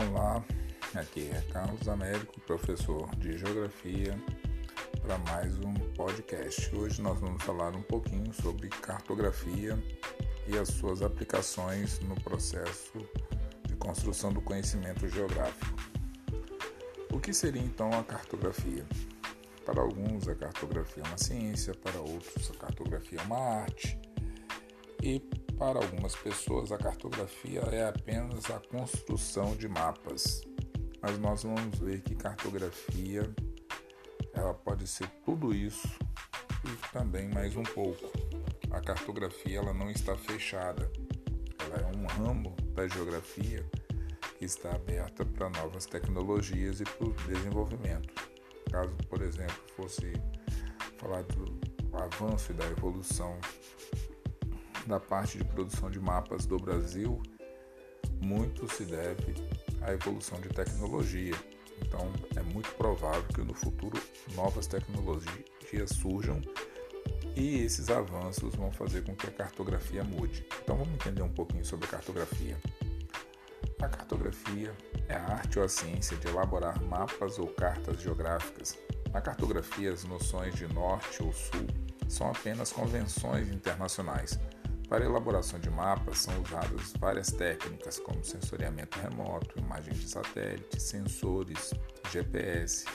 Olá, aqui é Carlos Américo, professor de Geografia, para mais um podcast. Hoje nós vamos falar um pouquinho sobre cartografia e as suas aplicações no processo de construção do conhecimento geográfico. O que seria então a cartografia? Para alguns, a cartografia é uma ciência, para outros, a cartografia é uma arte. E para algumas pessoas, a cartografia é apenas a construção de mapas, mas nós vamos ver que cartografia ela pode ser tudo isso e também mais um pouco. A cartografia ela não está fechada, ela é um ramo da geografia que está aberta para novas tecnologias e para o desenvolvimento. Caso, por exemplo, fosse falar do avanço e da evolução da parte de produção de mapas do Brasil, muito se deve à evolução de tecnologia. Então, é muito provável que no futuro novas tecnologias surjam e esses avanços vão fazer com que a cartografia mude. Então, vamos entender um pouquinho sobre a cartografia. A cartografia é a arte ou a ciência de elaborar mapas ou cartas geográficas. Na cartografia, as noções de norte ou sul são apenas convenções internacionais para a elaboração de mapas são usadas várias técnicas, como sensoriamento remoto, imagens de satélite, sensores, GPS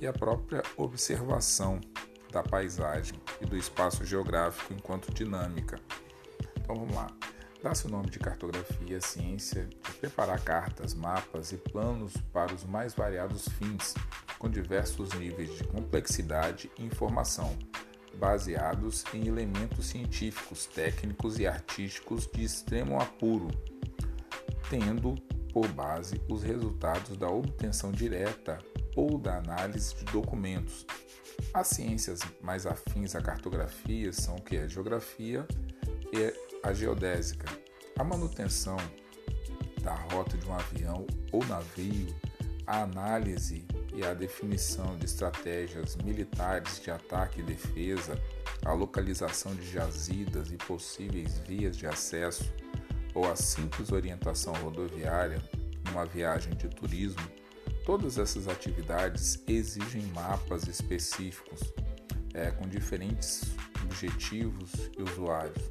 e a própria observação da paisagem e do espaço geográfico enquanto dinâmica. Então vamos lá. Dá-se o nome de cartografia, ciência de preparar cartas, mapas e planos para os mais variados fins, com diversos níveis de complexidade e informação, baseados em elementos científicos, técnicos e artísticos de extremo apuro, tendo por base os resultados da obtenção direta ou da análise de documentos. As ciências mais afins à cartografia são o que é geografia e a geodésica. A manutenção da rota de um avião ou navio, a análise e a definição de estratégias militares de ataque e defesa, a localização de jazidas e possíveis vias de acesso, ou a simples orientação rodoviária numa viagem de turismo, todas essas atividades exigem mapas específicos, é, com diferentes objetivos e usuários.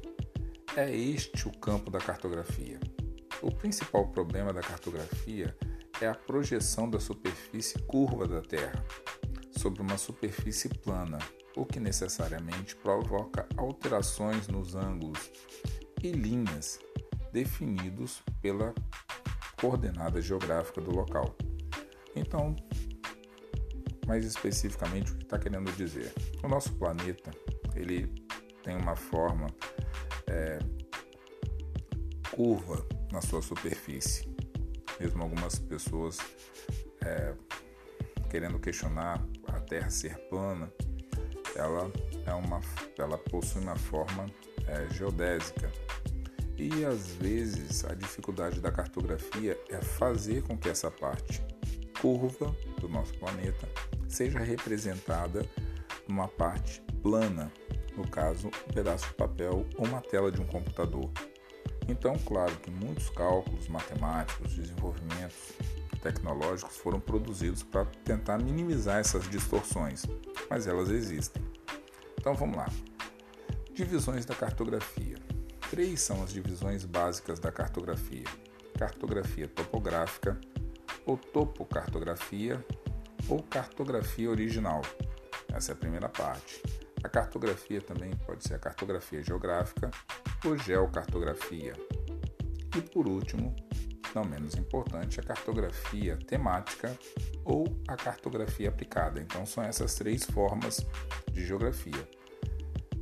É este o campo da cartografia. O principal problema da cartografia é a projeção da superfície curva da Terra sobre uma superfície plana, o que necessariamente provoca alterações nos ângulos e linhas definidos pela coordenada geográfica do local. Então, mais especificamente, o que está querendo dizer? O nosso planeta ele tem uma forma é, curva na sua superfície mesmo algumas pessoas é, querendo questionar a Terra ser plana, ela é uma, ela possui uma forma é, geodésica e às vezes a dificuldade da cartografia é fazer com que essa parte curva do nosso planeta seja representada numa parte plana, no caso, um pedaço de papel ou uma tela de um computador. Então, claro que muitos cálculos matemáticos, desenvolvimentos tecnológicos foram produzidos para tentar minimizar essas distorções, mas elas existem. Então vamos lá. Divisões da cartografia. Três são as divisões básicas da cartografia: cartografia topográfica, ou topocartografia, ou cartografia original. Essa é a primeira parte. A cartografia também pode ser a cartografia geográfica ou geocartografia. E por último, não menos importante, a cartografia temática ou a cartografia aplicada. Então são essas três formas de geografia: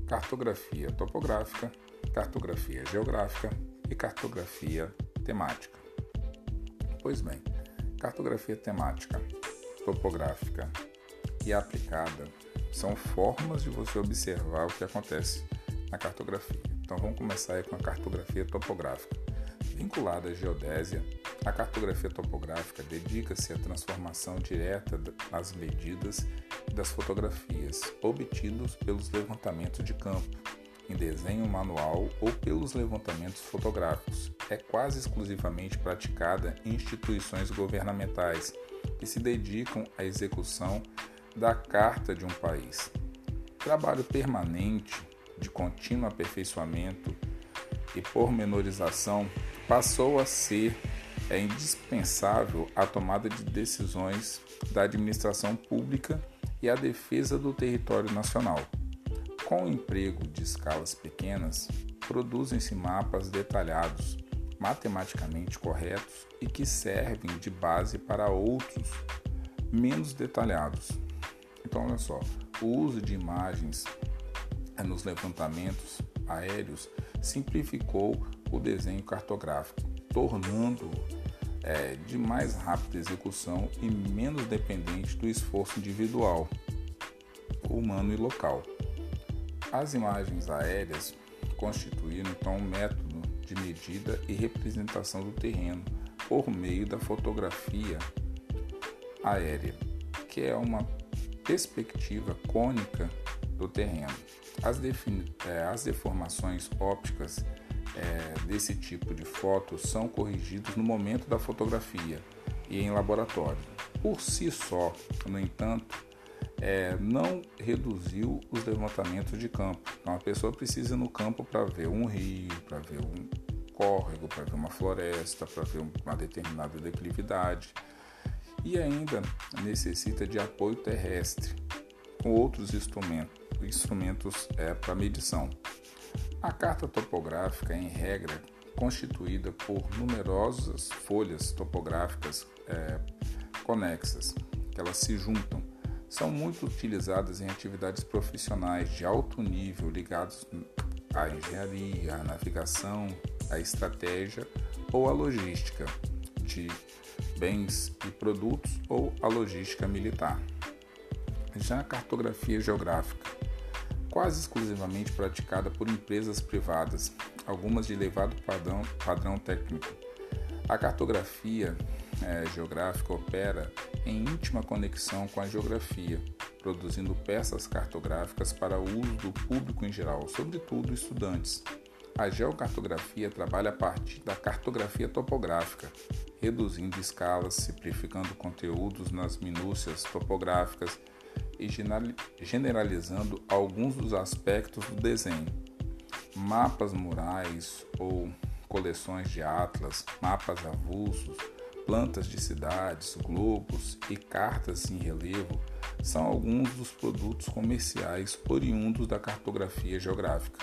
cartografia topográfica, cartografia geográfica e cartografia temática. Pois bem, cartografia temática, topográfica e aplicada são formas de você observar o que acontece na cartografia. Então vamos começar aí com a cartografia topográfica. Vinculada à geodésia, a cartografia topográfica dedica-se à transformação direta das medidas das fotografias obtidos pelos levantamentos de campo, em desenho manual ou pelos levantamentos fotográficos. É quase exclusivamente praticada em instituições governamentais que se dedicam à execução da Carta de um país. Trabalho permanente de contínuo aperfeiçoamento e pormenorização passou a ser é indispensável a tomada de decisões da administração pública e a defesa do território nacional. Com o emprego de escalas pequenas, produzem-se mapas detalhados, matematicamente corretos e que servem de base para outros menos detalhados. Então, olha só, o uso de imagens nos levantamentos aéreos simplificou o desenho cartográfico, tornando é, de mais rápida execução e menos dependente do esforço individual, humano e local. As imagens aéreas constituíram então um método de medida e representação do terreno por meio da fotografia aérea, que é uma perspectiva cônica do terreno. As, é, as deformações ópticas é, desse tipo de foto são corrigidos no momento da fotografia e em laboratório. Por si só, no entanto, é, não reduziu os levantamentos de campo. Então a pessoa precisa ir no campo para ver um rio, para ver um córrego, para ver uma floresta, para ver uma determinada declividade e ainda necessita de apoio terrestre com outros instrumentos, instrumentos é, para medição. A carta topográfica, em regra, constituída por numerosas folhas topográficas é, conexas, que elas se juntam, são muito utilizadas em atividades profissionais de alto nível ligadas à engenharia, à navegação, à estratégia ou à logística de bens e produtos ou à logística militar. Já a cartografia geográfica quase exclusivamente praticada por empresas privadas, algumas de elevado padrão, padrão técnico. A cartografia é, geográfica opera em íntima conexão com a geografia, produzindo peças cartográficas para uso do público em geral, sobretudo estudantes. A geocartografia trabalha a partir da cartografia topográfica, reduzindo escalas, simplificando conteúdos nas minúcias topográficas e generalizando alguns dos aspectos do desenho. Mapas murais ou coleções de atlas, mapas avulsos, plantas de cidades, globos e cartas em relevo são alguns dos produtos comerciais oriundos da cartografia geográfica.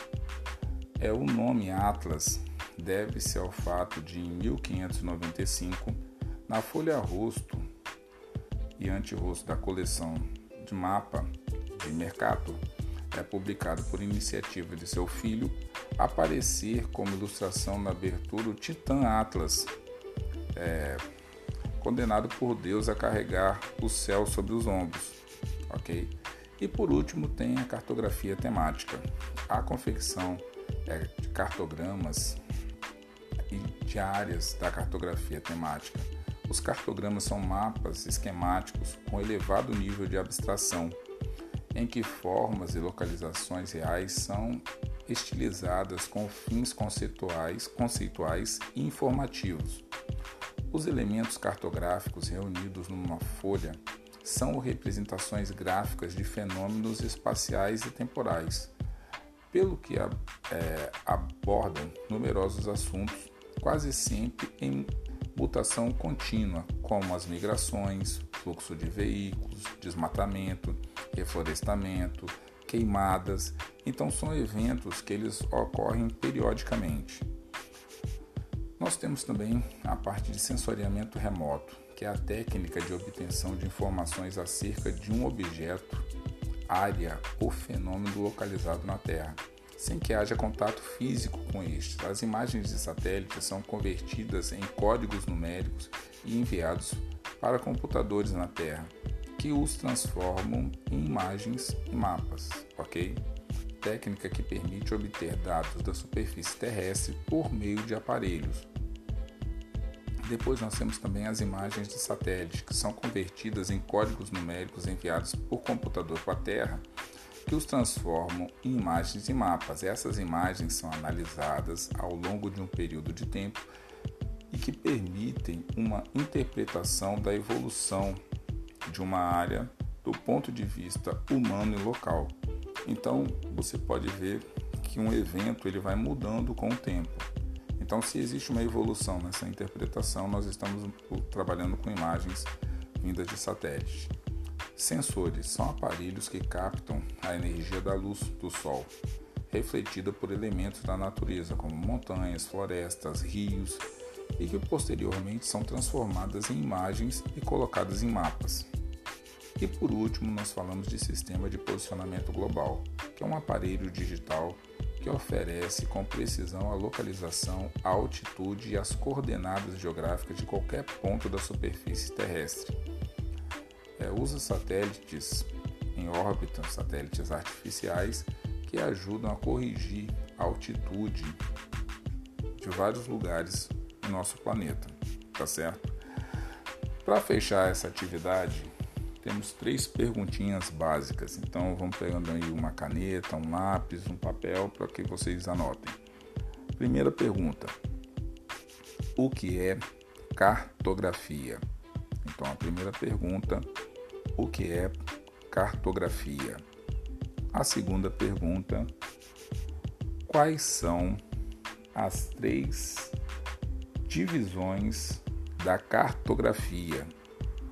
É o nome Atlas deve-se ao fato de em 1595, na folha rosto e anterosto da coleção de mapa de Mercato é publicado por iniciativa de seu filho, aparecer como ilustração na abertura o Titã Atlas, é, condenado por Deus a carregar o céu sobre os ombros, ok? E por último tem a cartografia temática, a confecção é, de cartogramas e de áreas da cartografia temática os cartogramas são mapas esquemáticos com elevado nível de abstração, em que formas e localizações reais são estilizadas com fins conceituais, conceituais e informativos. Os elementos cartográficos reunidos numa folha são representações gráficas de fenômenos espaciais e temporais, pelo que é, abordam numerosos assuntos, quase sempre em mutação contínua, como as migrações, fluxo de veículos, desmatamento, reflorestamento, queimadas. Então são eventos que eles ocorrem periodicamente. Nós temos também a parte de sensoriamento remoto, que é a técnica de obtenção de informações acerca de um objeto, área ou fenômeno localizado na Terra sem que haja contato físico com estes. As imagens de satélite são convertidas em códigos numéricos e enviados para computadores na Terra, que os transformam em imagens e mapas, ok? Técnica que permite obter dados da superfície terrestre por meio de aparelhos. Depois nós temos também as imagens de satélite, que são convertidas em códigos numéricos enviados por computador para a Terra que os transformam em imagens e mapas. Essas imagens são analisadas ao longo de um período de tempo e que permitem uma interpretação da evolução de uma área do ponto de vista humano e local. Então, você pode ver que um evento ele vai mudando com o tempo. Então, se existe uma evolução nessa interpretação, nós estamos trabalhando com imagens vindas de satélite. Sensores são aparelhos que captam a energia da luz do Sol, refletida por elementos da natureza, como montanhas, florestas, rios, e que posteriormente são transformadas em imagens e colocadas em mapas. E por último, nós falamos de sistema de posicionamento global, que é um aparelho digital que oferece com precisão a localização, a altitude e as coordenadas geográficas de qualquer ponto da superfície terrestre. É, usa satélites em órbita, satélites artificiais, que ajudam a corrigir a altitude de vários lugares do nosso planeta, tá certo? Para fechar essa atividade, temos três perguntinhas básicas. Então vamos pegando aí uma caneta, um lápis, um papel para que vocês anotem. Primeira pergunta: O que é cartografia? Então a primeira pergunta: O que é cartografia? A segunda pergunta: Quais são as três divisões da cartografia?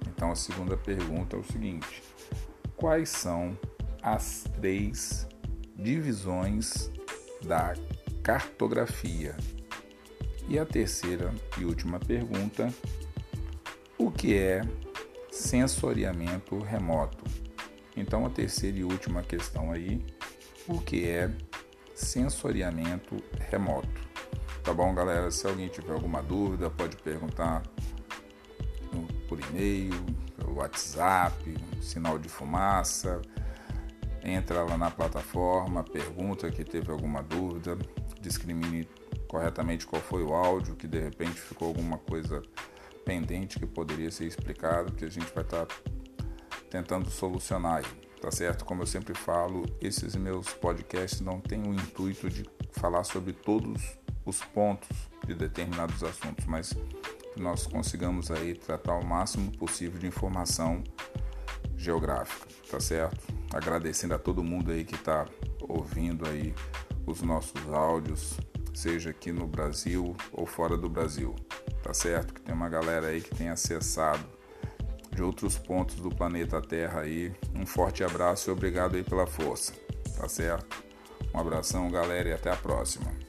Então a segunda pergunta é o seguinte: quais são as três divisões da cartografia? E a terceira e última pergunta: o que é sensoriamento remoto? Então a terceira e última questão aí: o que é sensoriamento remoto? Tá bom, galera? Se alguém tiver alguma dúvida, pode perguntar por e-mail, pelo WhatsApp, sinal de fumaça. Entra lá na plataforma, pergunta que teve alguma dúvida, discrimine corretamente qual foi o áudio, que de repente ficou alguma coisa pendente que poderia ser explicado, que a gente vai estar tá tentando solucionar tá certo? Como eu sempre falo, esses meus podcasts não têm o intuito de falar sobre todos os pontos de determinados assuntos, mas nós consigamos aí tratar o máximo possível de informação geográfica, tá certo? Agradecendo a todo mundo aí que está ouvindo aí os nossos áudios, seja aqui no Brasil ou fora do Brasil, tá certo? Que tem uma galera aí que tem acessado de outros pontos do planeta Terra aí. Um forte abraço e obrigado aí pela força, tá certo? Um abração, galera, e até a próxima.